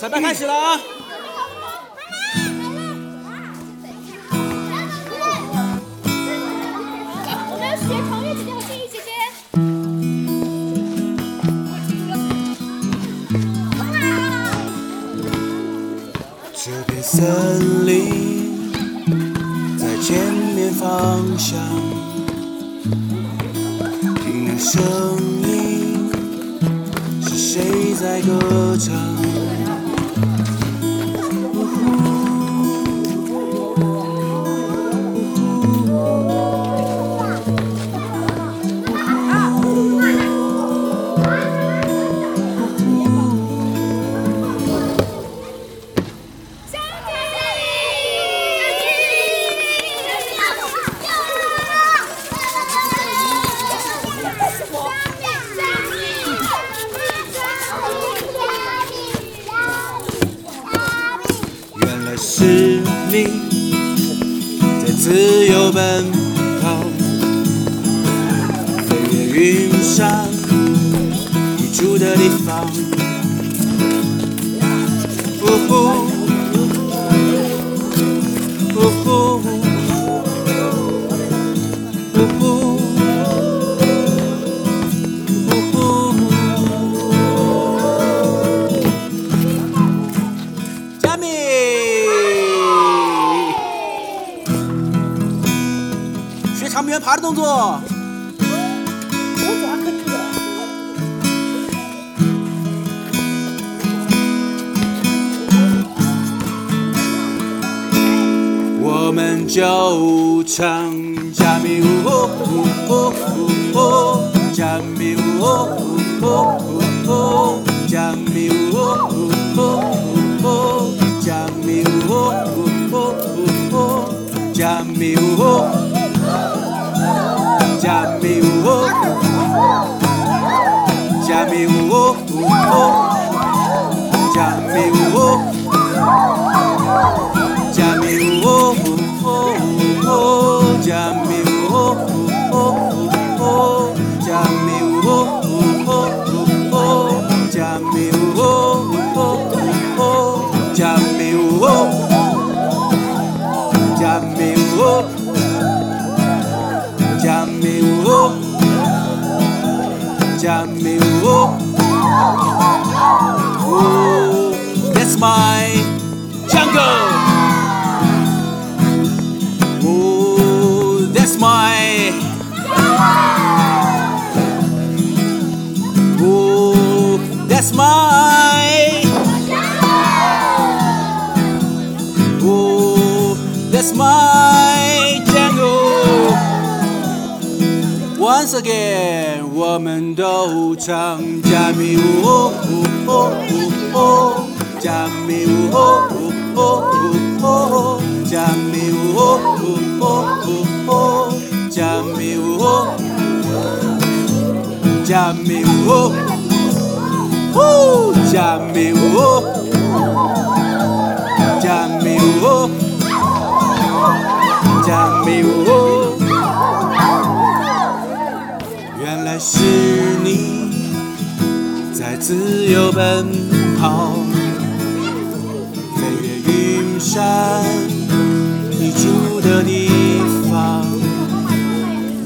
彩排开始了啊！我们要学长月姐姐和静怡姐姐。这片森林在前面方向，听那声音是谁在歌唱？是你在自由奔跑，飞越云山你住的地方。呜呼，长臂猿爬的动作。我们就唱加米呜，加米呜呼呼呼呼，加米呜呼呼呼呼，加米呜，加米呜 Jamé oh Jamé oh That's my jungle. Oh That's my Oh That's my Oh That's my Once again，我们都唱加密舞，哦哦哦哦哦，加密舞，哦哦哦哦哦，加密舞，哦哦哦哦哦，加密舞，加密舞，呼，加密舞，加密舞，加密舞。原来是你在自由奔跑，飞越云山，你住的地方。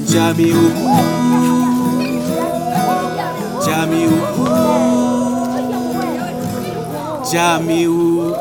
加密舞，加密舞，加密舞。